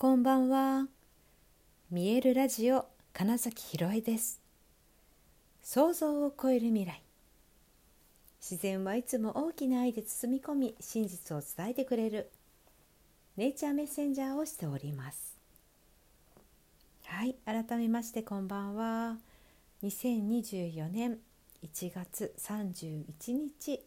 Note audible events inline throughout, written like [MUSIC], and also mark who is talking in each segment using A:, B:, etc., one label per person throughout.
A: こんばんは。見えるラジオ金崎ひろえです。想像を超える未来。自然はいつも大きな愛で包み込み、真実を伝えてくれるネイチャーメッセンジャーをしております。はい、改めましてこんばんは。2024年1月31日、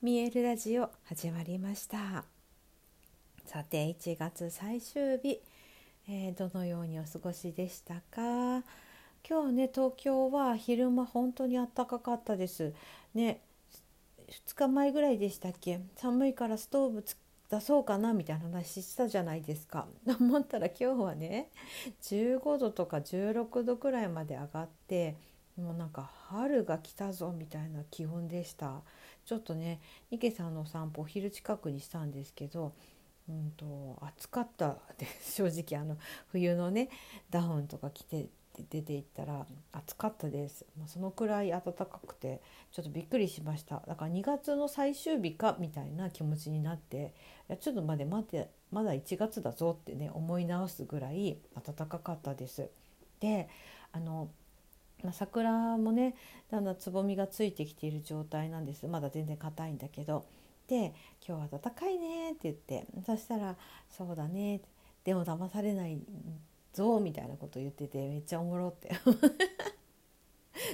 A: 見えるラジオ始まりました。さて1月最終日、えー、どのようにお過ごしでしたか？今日ね東京は昼間本当に暖かかったです。ね2日前ぐらいでしたっけ？寒いからストーブ出そうかなみたいな話したじゃないですか。[LAUGHS] 思ったら今日はね15度とか16度くらいまで上がってもうなんか春が来たぞみたいな気温でした。ちょっとね池さんのお散歩お昼近くにしたんですけどうんと暑かった。で [LAUGHS] 正直あの冬のねダウンとか着て出て行ったら暑かったです、ま、そのくらい暖かくてちょっとびっくりしました。だから2月の最終日かみたいな気持ちになっていやちょっと待って待ってまだ1月だぞってね思い直すぐらい暖かかったです。であのまあ、桜もねだんだんつぼみがついてきている状態なんです。まだ全然硬いんだけどで「今日は暖かいね」って言ってそしたら「そうだね」でも騙されないぞみたいなこと言っててめっちゃおもろって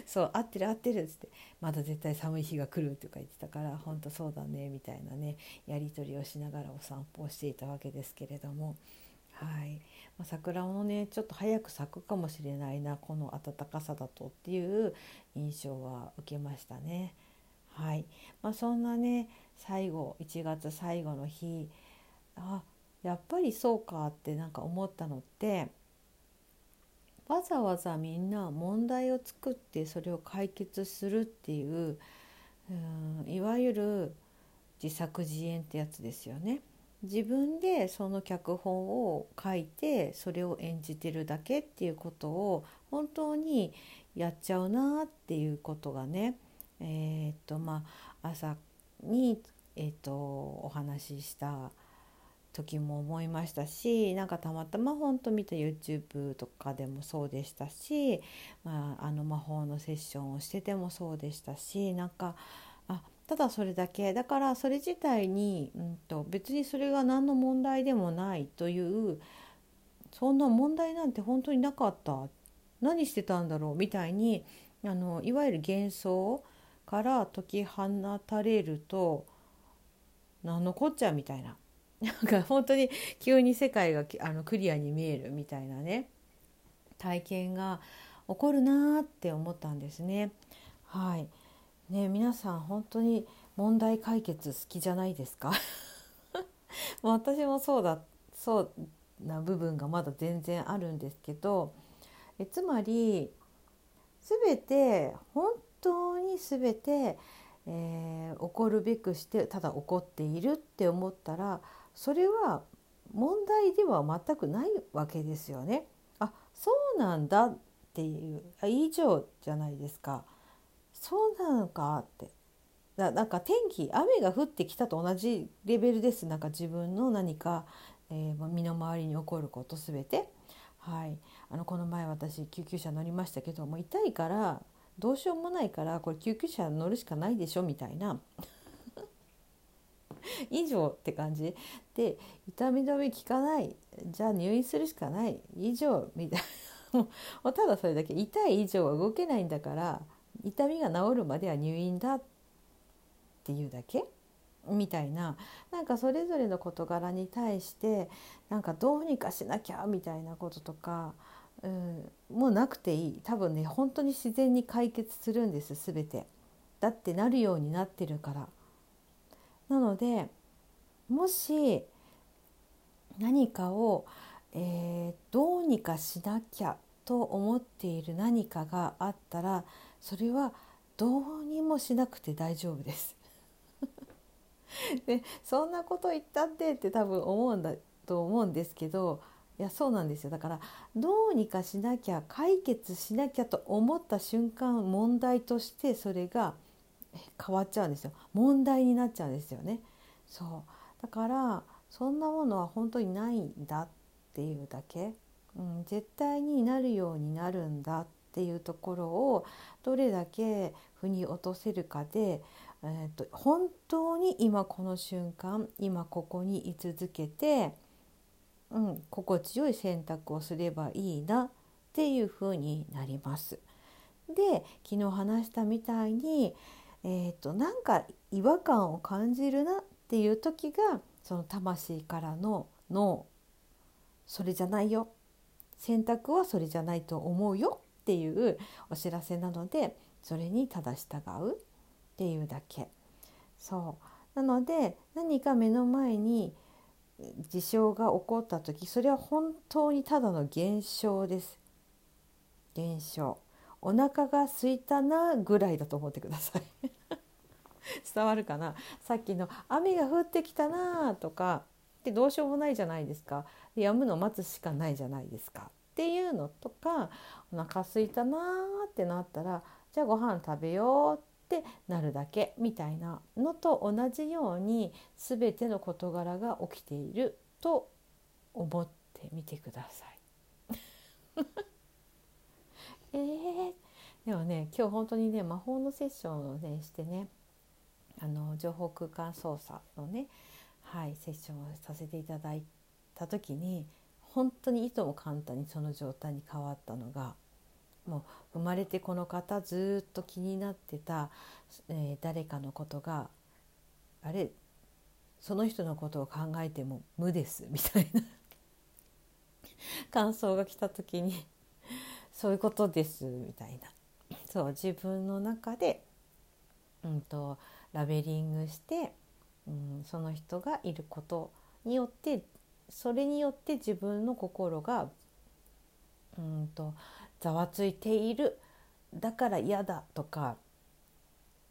A: そう合ってる合ってるっつってまだ絶対寒い日が来るとか言ってたから本当そうだねみたいなねやり取りをしながらお散歩をしていたわけですけれどもはい、まあ、桜もねちょっと早く咲くかもしれないなこの暖かさだとっていう印象は受けましたね。はいまあ、そんなね最後1月最後の日あやっぱりそうかってなんか思ったのってわざわざみんな問題を作ってそれを解決するっていううんいわゆる自作自演ってやつですよね。自分でその脚本を書いてそれを演じてるだけっていうことを本当にやっちゃうなっていうことがねえー、っとまあ朝に、えー、っとお話しした時も思いましたしなんかたまたま本当見た YouTube とかでもそうでしたし、まあ、あの魔法のセッションをしててもそうでしたしなんかあただそれだけ。だからそれ自体に、うんと、別にそれが何の問題でもないというそんな問題なんて本当になかった。何してたんだろう？みたいにあのいわゆる幻想から解き放たれると何のこっちゃみたいな。[LAUGHS] なんか本当に急に世界があのクリアに見えるみたいなね。体験が起こるなーって思ったんですね。はい。ね皆さん本当に問題解決好きじゃないですか？[LAUGHS] 私もそうだそうな部分がまだ全然あるんですけどえつまり全て本当に全て、えー、起こるべくしてただ起こっているって思ったらそれは問題では全くないわけですよね。あそうなんだっていうあ以上じゃないですか。そうなのかってだなんか天気雨が降ってきたと同じレベルですなんか自分の何か、えー、身の回りに起こること全て。はい、あのこの前私救急車乗りましたけども痛いからどうしようもないからこれ救急車乗るしかないでしょみたいな。[LAUGHS] 以上って感じ。で痛み止め効かない。じゃあ入院するしかない。以上みたいな。[LAUGHS] もうただそれだけ痛い以上は動けないんだから痛みが治るまでは入院だっていうだけ？みたいな。なんかそれぞれの事柄に対してなんかどうにかしなきゃみたいなこととかうん、もうなくていい多分ね本当に自然に解決するんです全て。だってなるようになってるから。なのでもし何かを、えー、どうにかしなきゃと思っている何かがあったらそれはどうにもしなくて大丈夫です。で [LAUGHS] そんなこと言ったってって多分思うんだと思うんですけどいやそうなんですよ。だからどうにかしなきゃ解決しなきゃと思った瞬間問題としてそれが変わっちゃうんですよ。問題になっちゃうんですよね。そう。だからそんなものは本当にないんだっていうだけ、うん、絶対になるようになるんだっていうところをどれだけ腑に落とせるかで、えーと、本当に今この瞬間今ここに居続けて、うん、心地よい選択をすればいいなっていうふうになります。で昨日話したみたいに、えーと、なんか違和感を感じるなっていう時がその魂からの「ノーそれじゃないよ選択はそれじゃないと思うよ」っていうお知らせなのでそれにただ従うっていうだけ。そうなので何か目の前に事象が起こった時それは本当にただの現象です。現象。お腹が空いたなぐらいだと思ってください [LAUGHS] 伝わるかな？さっきの「雨が降ってきたな」とかってどうしようもないじゃないですか止むの待つしかないじゃないですかっていうのとかお腹空いたなってなったらじゃあご飯食べようってってなるだけみたいなのと同じように全ての事柄が起きていると思ってみてください。[LAUGHS] えー、でもね今日本当にね魔法のセッションをねしてねあの情報空間操作のね、はい、セッションをさせていただいた時に本当にいとも簡単にその状態に変わったのがもう生まれてこの方ずっと気になってた、えー、誰かのことがあれその人のことを考えても無ですみたいな。感想が来た時にそういうことですみたいな。そう自分の中で、うんと、ラベリングして、うん、その人がいることによってそれによって自分の心が、うんと、ざわついている。だから嫌だとか、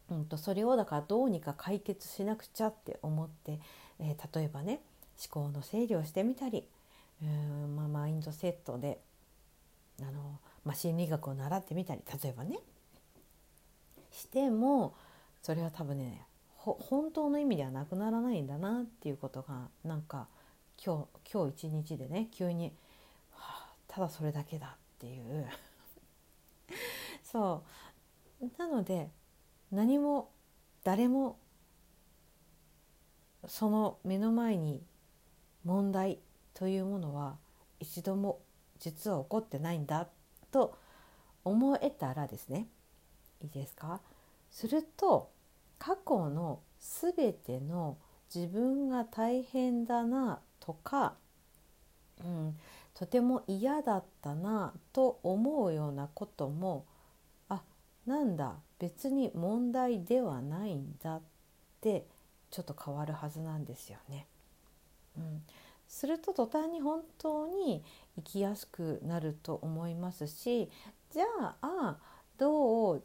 A: うんと、それをだからどうにか解決しなくちゃって思って、えー、例えばね思考の整理をしてみたりうん、まあ、マインドセットであのまあ、心理学を習ってみたり例えばね。してもそれは多分ね本当の意味ではなくならないんだなっていうことがなんか今日今日一日でね急に、はあ、ただそれだけだ。っていう。[LAUGHS] そう。なので何も誰もその目の前に問題というものは一度も実は起こってないんだと思えたらですね。いいですか？すると過去の全ての自分が大変だなとか、うん、とても嫌だったなと思うようなこともあなんだ別に問題ではないんだってちょっと変わるはずなんですよね。うん、すると途端に本当に生きやすくなると思いますしじゃあどう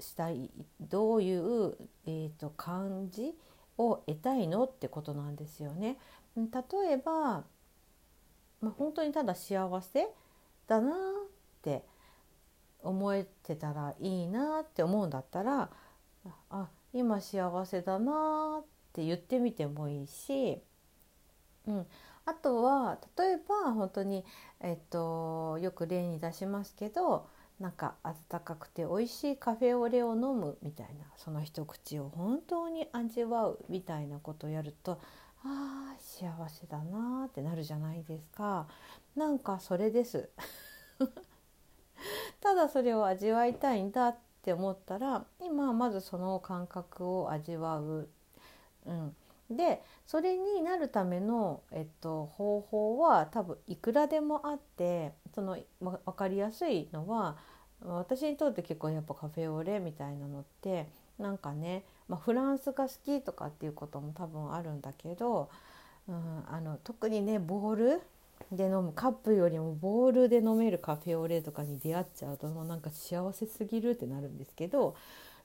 A: したいどういう、えーと、感じを得たいのってことなんですよね。例えば、まあ、本当にただ幸せだなって思えてたらいいなって思うんだったらあ今幸せだなって言ってみてもいいし、うん、あとは例えば本当に、えっと、よく例に出しますけどなんか温かくて美味しいカフェオレを飲むみたいなその一口を本当に味わうみたいなことをやるとあ幸せだなってなるじゃないですか。なんかそれです。[LAUGHS] ただそれを味わいたいんだって思ったら今まずその感覚を味わう、うん、でそれになるための、えっと、方法は多分いくらでもあってその分かりやすいのは私にとって結構やっぱカフェオレみたいなのってなんかね、まあ、フランスが好きとかっていうことも多分あるんだけど、うん、あの特にねボールで飲むカップよりもボールで飲めるカフェオレとかに出会っちゃうともうなんか幸せすぎるってなるんですけど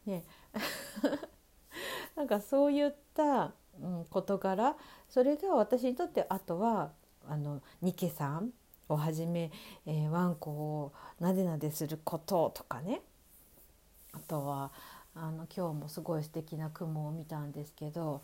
A: ね。[LAUGHS] なんかそういったうん、事柄それが私にとってあとはあのニケさんをはじめ、えー、ワンコをなでなですることとかね。あとはあの今日もすごい素敵な雲を見たんですけど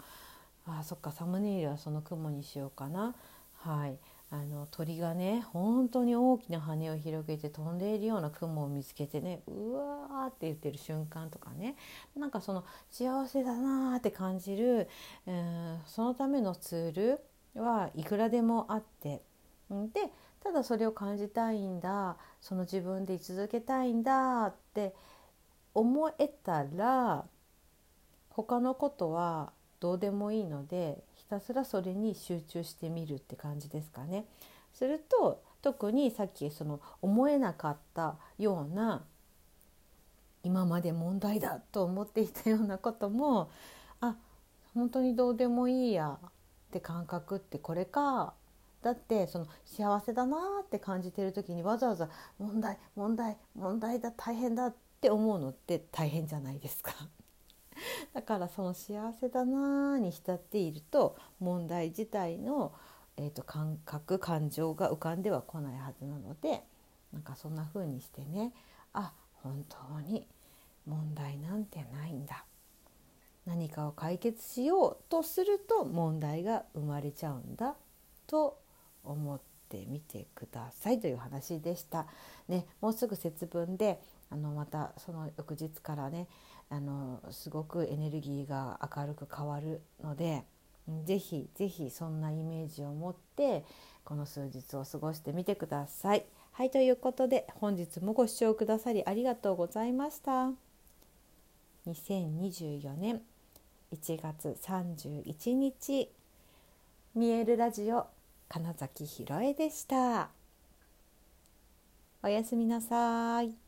A: あそっかサムネイルはその雲にしようかな。はい、あの鳥がね本当に大きな羽を広げて飛んでいるような雲を見つけてねうわーって言ってる瞬間とかね。なんかその幸せだなーって感じる、うん、そのためのツールはいくらでもあって。でただそれを感じたいんだその自分で居続けたいんだって思えたら他のことはどうでもいいのでひたすらそれに集中してみるって感じですかね。すると特にさっきその思えなかったような今まで問題だと思っていたようなこともあ本当にどうでもいいやって感覚ってこれかだってその幸せだなって感じてる時にわざわざ問題問題問題だ大変だっって思うのって大変じゃないですか。[LAUGHS] だからその幸せだなに浸っていると問題自体の、えーと、感覚感情が浮かんではこないはずなのでなんかそんな風にしてねあ本当に問題なんてないんだ何かを解決しようとすると問題が生まれちゃうんだと思ってみてくださいという話でした。ね、もうすぐ節分であのまたその翌日からねあのすごくエネルギーが明るく変わるのでぜひぜひそんなイメージを持ってこの数日を過ごしてみてください。はいということで本日もご視聴くださりありがとうございました。2024年1月31日見えるラジオ金崎ひろえでした。おやすみなさい。